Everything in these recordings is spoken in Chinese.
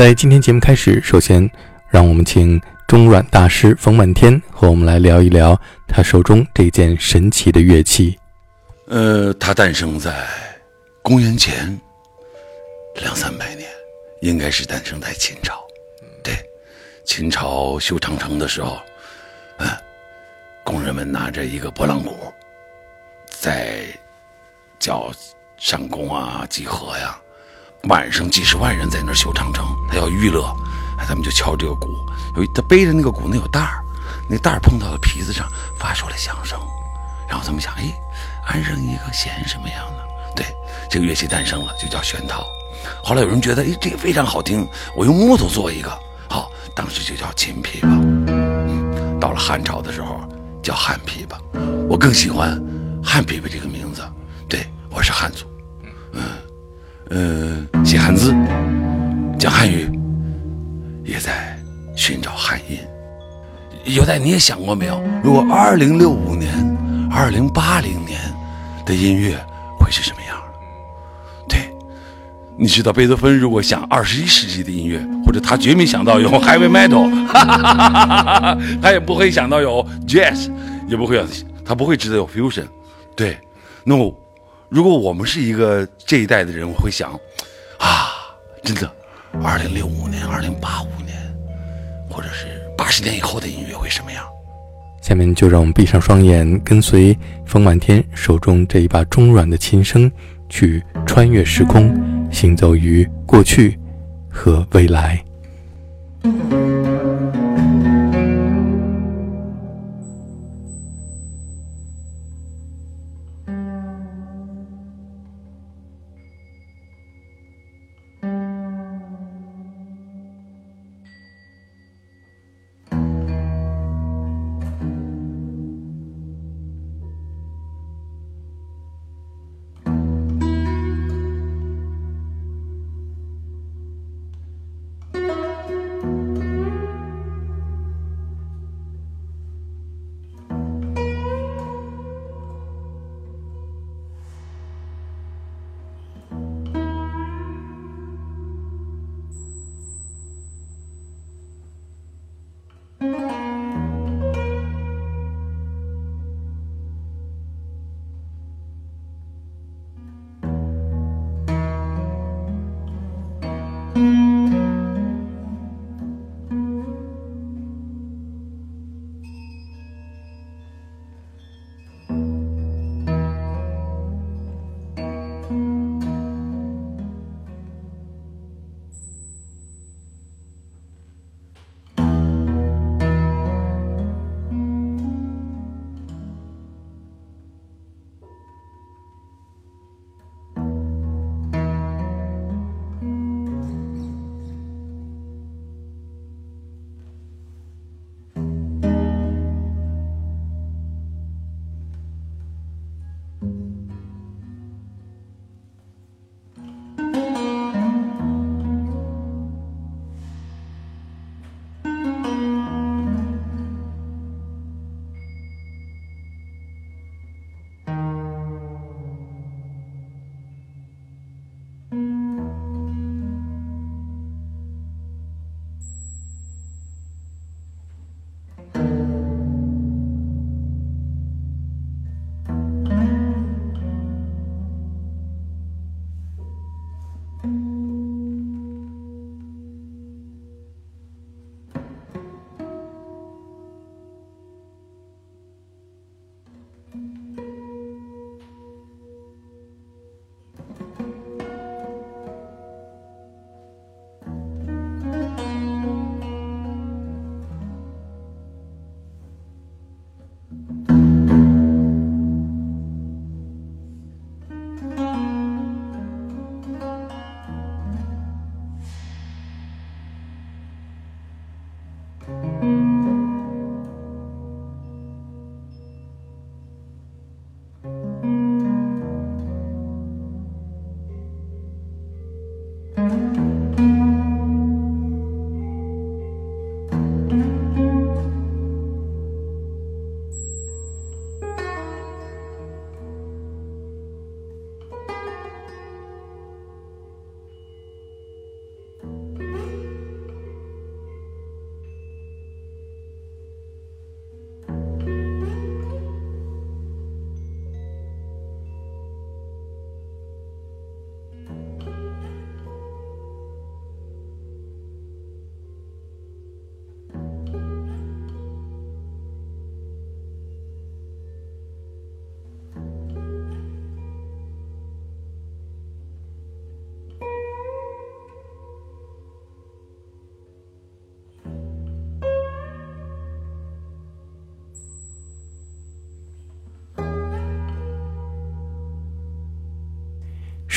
在今天节目开始，首先让我们请中阮大师冯满天和我们来聊一聊他手中这件神奇的乐器。呃，它诞生在公元前两三百年，应该是诞生在秦朝。对，秦朝修长城的时候，嗯，工人们拿着一个拨浪鼓，在叫上工啊、集合呀。晚上几十万人在那儿修长城，他要娱乐，哎，他们就敲这个鼓。有他背着那个鼓，那有带儿，那带儿碰到了皮子上，发出了响声。然后他们想，哎，安上一个弦什么样的？对，这个乐器诞生了，就叫弦套。后来有人觉得，哎，这个非常好听，我用木头做一个，好，当时就叫秦琵琶。到了汉朝的时候，叫汉琵琶。我更喜欢汉琵琶这个名字，对我是汉族。嗯，写汉字，讲汉语，也在寻找汉音。有代，你也想过没有？如果二零六五年、二零八零年的音乐会是什么样？对，你知道贝多芬如果想二十一世纪的音乐，或者他绝没想到有 heavy metal，他也不会想到有 jazz，也不会有，他不会知道有 fusion。对，no。如果我们是一个这一代的人，我会想，啊，真的，二零六五年、二零八五年，或者是八十年以后的音乐会什么样？下面就让我们闭上双眼，跟随冯满天手中这一把中软的琴声，去穿越时空，行走于过去和未来。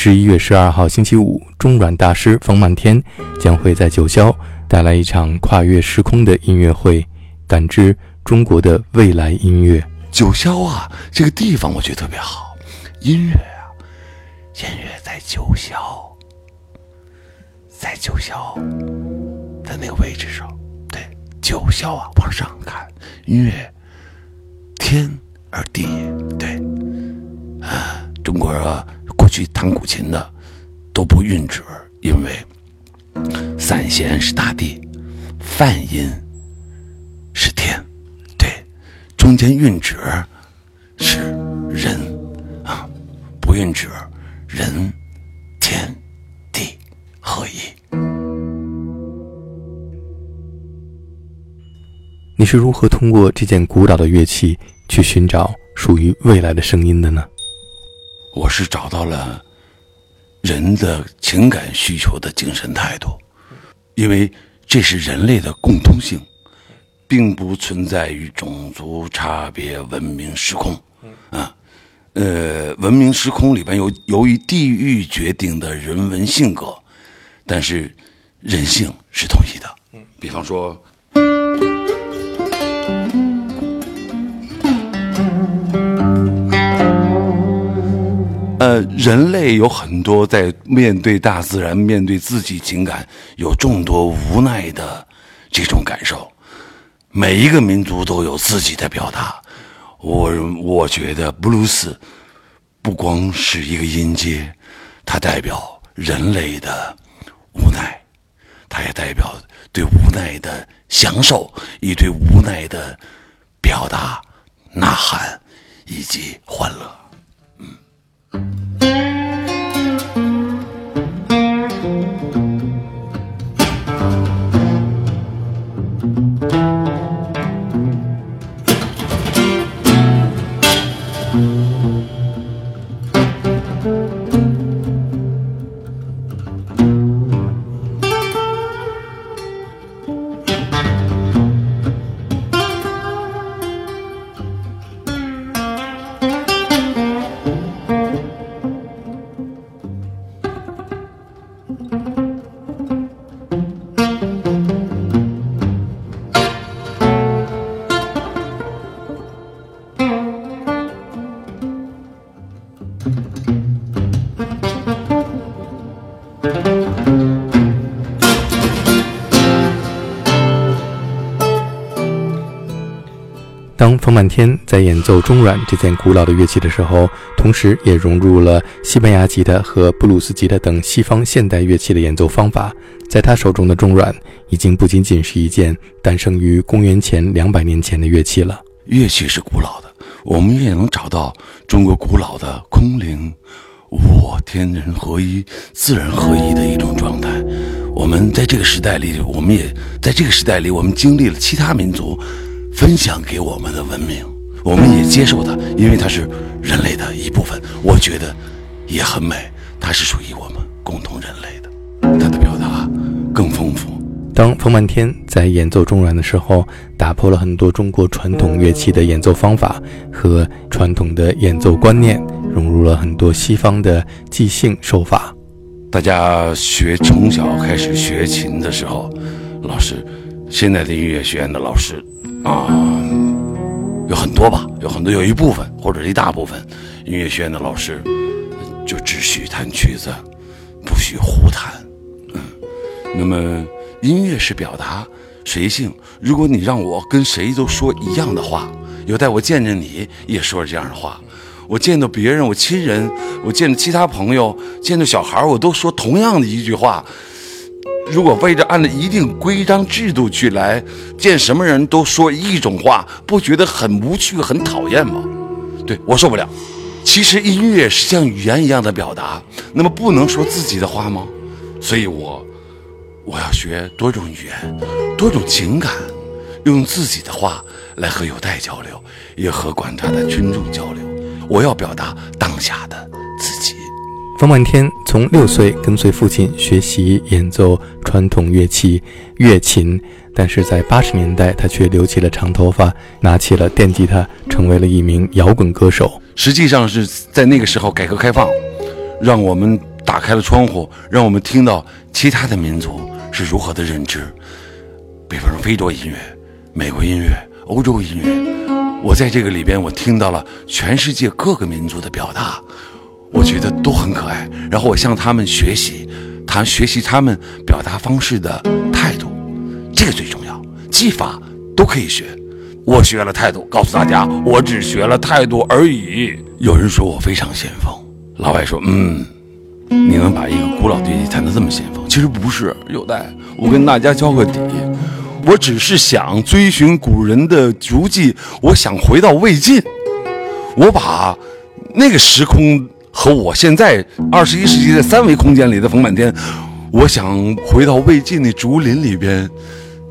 十一月十二号星期五，中软大师冯满天将会在九霄带来一场跨越时空的音乐会，感知中国的未来音乐。九霄啊，这个地方我觉得特别好，音乐啊，音乐在九霄，在九霄的那个位置上，对，九霄啊，往上看，音乐天而地，对，啊，中国人啊。过去弹古琴的都不韵指，因为三弦是大地，泛音是天，对，中间韵指是人啊，不韵指人天地合一。你是如何通过这件古老的乐器去寻找属于未来的声音的呢？我是找到了人的情感需求的精神态度，因为这是人类的共通性，并不存在于种族差别、文明时空。啊，呃，文明时空里边有由于地域决定的人文性格，但是人性是统一的。比方说。呃，人类有很多在面对大自然、面对自己情感有众多无奈的这种感受。每一个民族都有自己的表达。我我觉得布鲁斯不光是一个音阶，它代表人类的无奈，它也代表对无奈的享受，以对无奈的表达、呐喊以及欢乐。当冯满天在演奏中阮这件古老的乐器的时候，同时也融入了西班牙吉他和布鲁斯吉他等西方现代乐器的演奏方法。在他手中的中阮已经不仅仅是一件诞生于公元前两百年前的乐器了。乐器是古老的，我们也能找到中国古老的空灵、我、天人合一、自然合一的一种状态。我们在这个时代里，我们也在这个时代里，我们经历了其他民族。分享给我们的文明，我们也接受它，因为它是人类的一部分。我觉得也很美，它是属于我们共同人类的，它的表达更丰富。当冯满天在演奏中阮的时候，打破了很多中国传统乐器的演奏方法和传统的演奏观念，融入了很多西方的即兴手法。大家学从小开始学琴的时候，老师，现在的音乐学院的老师。啊，有很多吧，有很多，有一部分或者一大部分音乐学院的老师就只许弹曲子，不许胡弹。嗯，那么音乐是表达随性。如果你让我跟谁都说一样的话，有待我见着你也说这样的话，我见到别人，我亲人，我见到其他朋友，见到小孩，我都说同样的一句话。如果为着按照一定规章制度去来见什么人都说一种话，不觉得很无趣、很讨厌吗？对我受不了。其实音乐是像语言一样的表达，那么不能说自己的话吗？所以我我要学多种语言、多种情感，用自己的话来和有待交流，也和广大的群众交流。我要表达当下的自己。冯满天从六岁跟随父亲学习演奏传统乐器乐琴，但是在八十年代，他却留起了长头发，拿起了电吉他，成为了一名摇滚歌手。实际上是在那个时候，改革开放，让我们打开了窗户，让我们听到其他的民族是如何的认知。比方说非洲音乐、美国音乐、欧洲音乐，我在这个里边我听到了全世界各个民族的表达，我觉得都很可爱。然后我向他们学习，他学习他们表达方式的态度，这个最重要。技法都可以学，我学了态度，告诉大家，我只学了态度而已。有人说我非常先锋，老外说，嗯，你能把一个古老乐器弹得这么先锋？其实不是，有待我跟大家交个底。我只是想追寻古人的足迹，我想回到魏晋，我把那个时空和我现在二十一世纪的三维空间里的冯满天，我想回到魏晋的竹林里边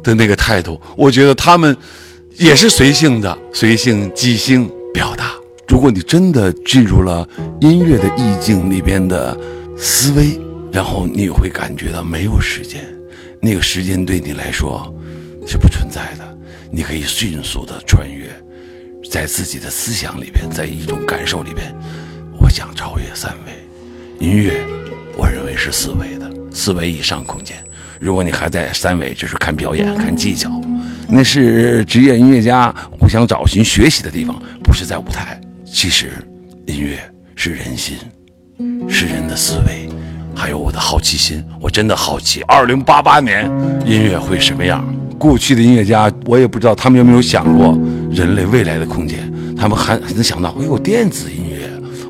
的那个态度。我觉得他们也是随性的，随性即兴表达。如果你真的进入了音乐的意境里边的思维，然后你会感觉到没有时间，那个时间对你来说。是不存在的，你可以迅速的穿越，在自己的思想里边，在一种感受里边，想超越三维。音乐，我认为是四维的，四维以上空间。如果你还在三维，就是看表演、看技巧，那是职业音乐家互相找寻学习的地方，不是在舞台。其实，音乐是人心，是人的思维，还有我的好奇心。我真的好奇，二零八八年音乐会什么样？过去的音乐家，我也不知道他们有没有想过人类未来的空间。他们还能想到，哎呦，电子音乐，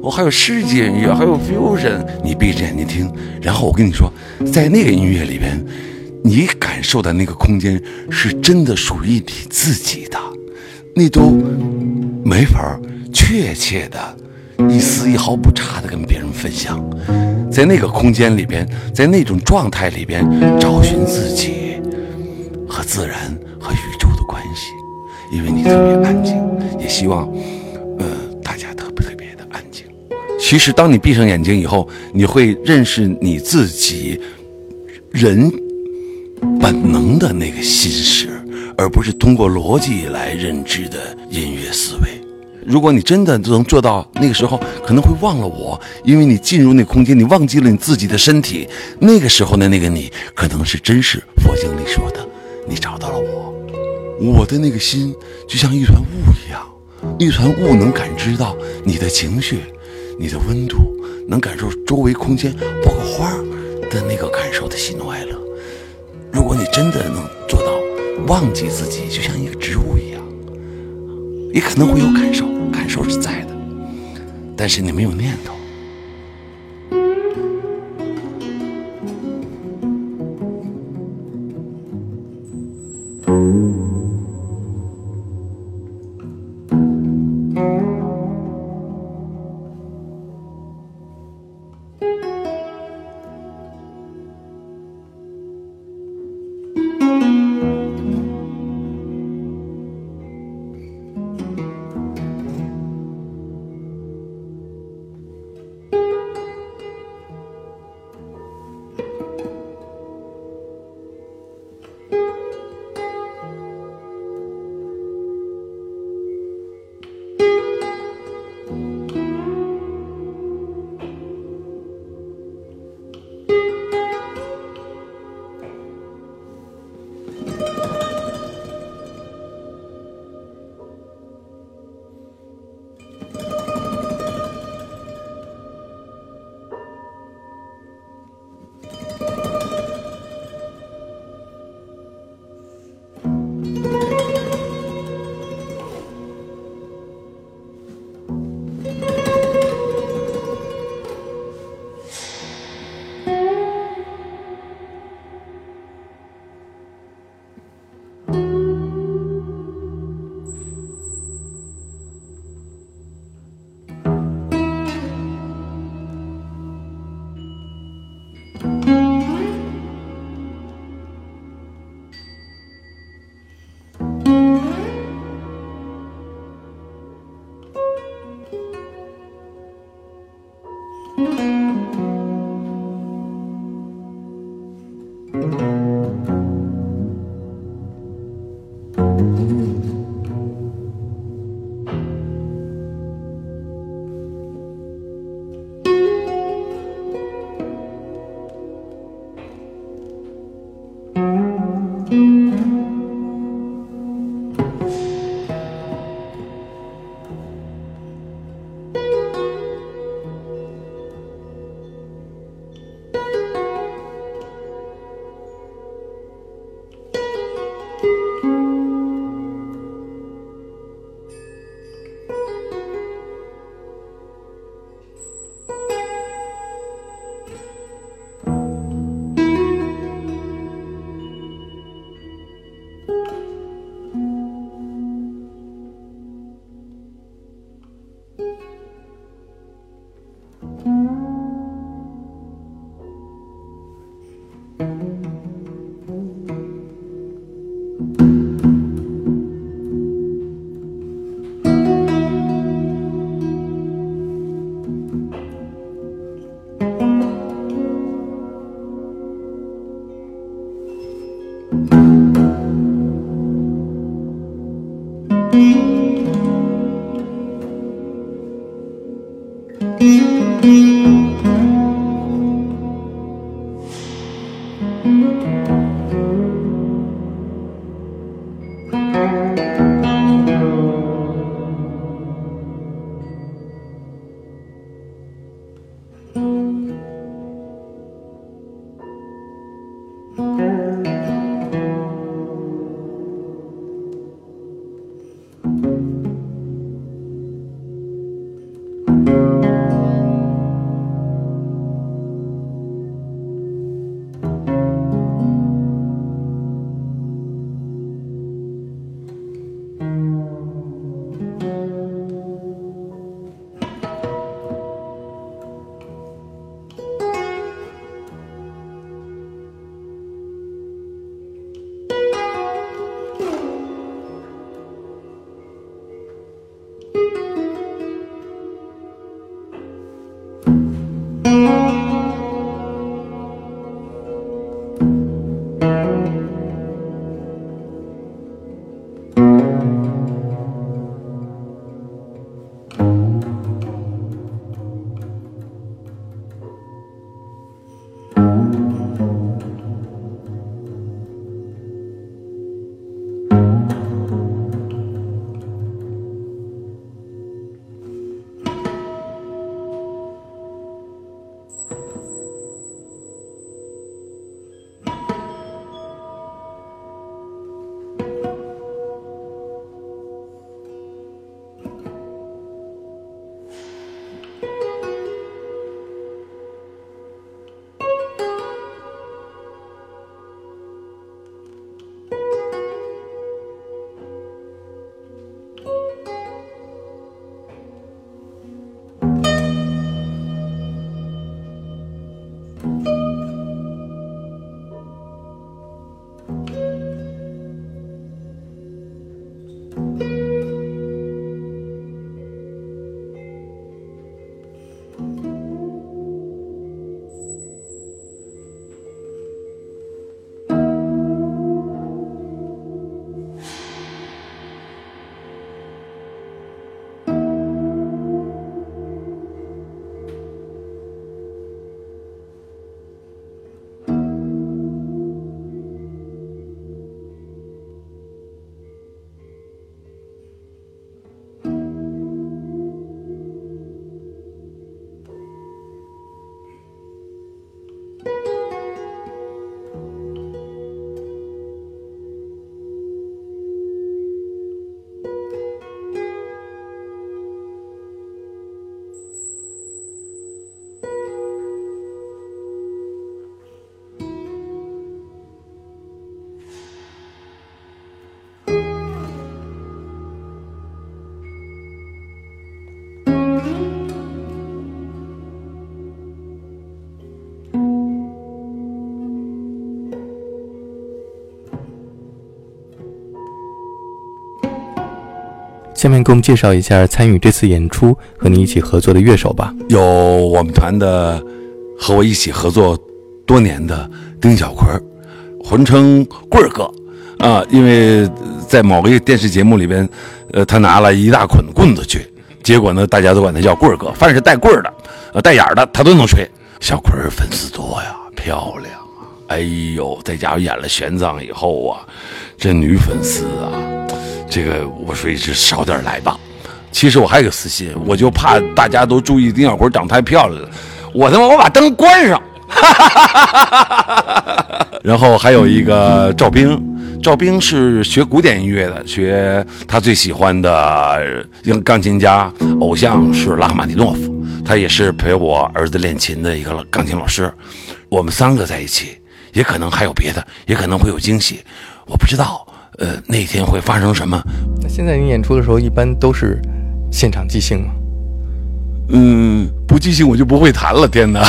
我还有世界音乐，还有 fusion。你闭着眼睛听，然后我跟你说，在那个音乐里边，你感受的那个空间是真的属于你自己的，那都没法确切的、一丝一毫不差的跟别人分享。在那个空间里边，在那种状态里边，找寻自己。和自然和宇宙的关系，因为你特别安静，也希望，其实，当你闭上眼睛以后，你会认识你自己人本能的那个心事，而不是通过逻辑来认知的音乐思维。如果你真的能做到那个时候，可能会忘了我，因为你进入那空间，你忘记了你自己的身体。那个时候的那个你，可能是真是佛经里说的。你找到了我，我的那个心就像一团雾一样，一团雾能感知到你的情绪，你的温度，能感受周围空间，包括花的那个感受的喜怒哀乐。如果你真的能做到忘记自己，就像一个植物一样，也可能会有感受，感受是在的，但是你没有念头。下面给我们介绍一下参与这次演出和你一起合作的乐手吧。有我们团的和我一起合作多年的丁小奎，混称棍儿哥啊，因为在某个电视节目里边，呃，他拿了一大捆棍子去，结果呢，大家都管他叫棍儿哥，凡是带棍儿的、呃带眼儿的，他都能吹。小奎粉丝多呀，漂亮啊，哎呦，再加上演了玄奘以后啊，这女粉丝啊，这个我说一直少点来吧。其实我还有个私心，我就怕大家都注意丁小坤长太漂亮了，我他妈我把灯关上。然后还有一个赵冰，赵冰是学古典音乐的，学他最喜欢的钢琴家偶像是拉赫玛尼诺夫，他也是陪我儿子练琴的一个钢琴老师。我们三个在一起，也可能还有别的，也可能会有惊喜，我不知道，呃，那天会发生什么。那现在你演出的时候，一般都是现场即兴吗？嗯，不即兴我就不会弹了。天哪！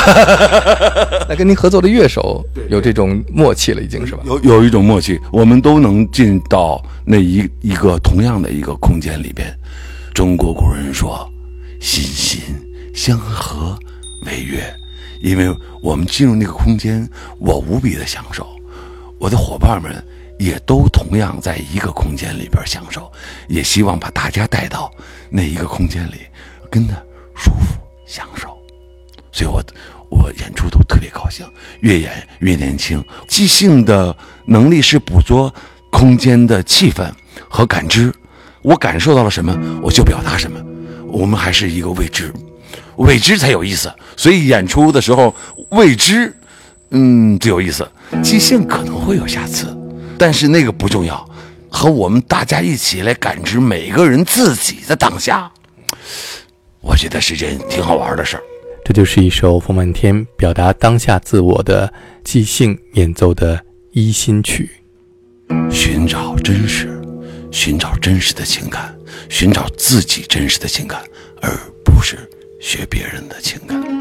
那跟您合作的乐手 有这种默契了，已经是吧？有有一种默契，我们都能进到那一一个同样的一个空间里边。中国古人说：“心心相合为乐。”因为我们进入那个空间，我无比的享受，我的伙伴们也都同样在一个空间里边享受，也希望把大家带到那一个空间里，跟他。舒服享受，所以我我演出都特别高兴，越演越年轻。即兴的能力是捕捉空间的气氛和感知，我感受到了什么，我就表达什么。我们还是一个未知，未知才有意思。所以演出的时候，未知，嗯，最有意思。即兴可能会有瑕疵，但是那个不重要，和我们大家一起来感知每个人自己的当下。我觉得是件挺好玩的事儿。这就是一首冯满天表达当下自我的即兴演奏的一心曲。寻找真实，寻找真实的情感，寻找自己真实的情感，而不是学别人的情感。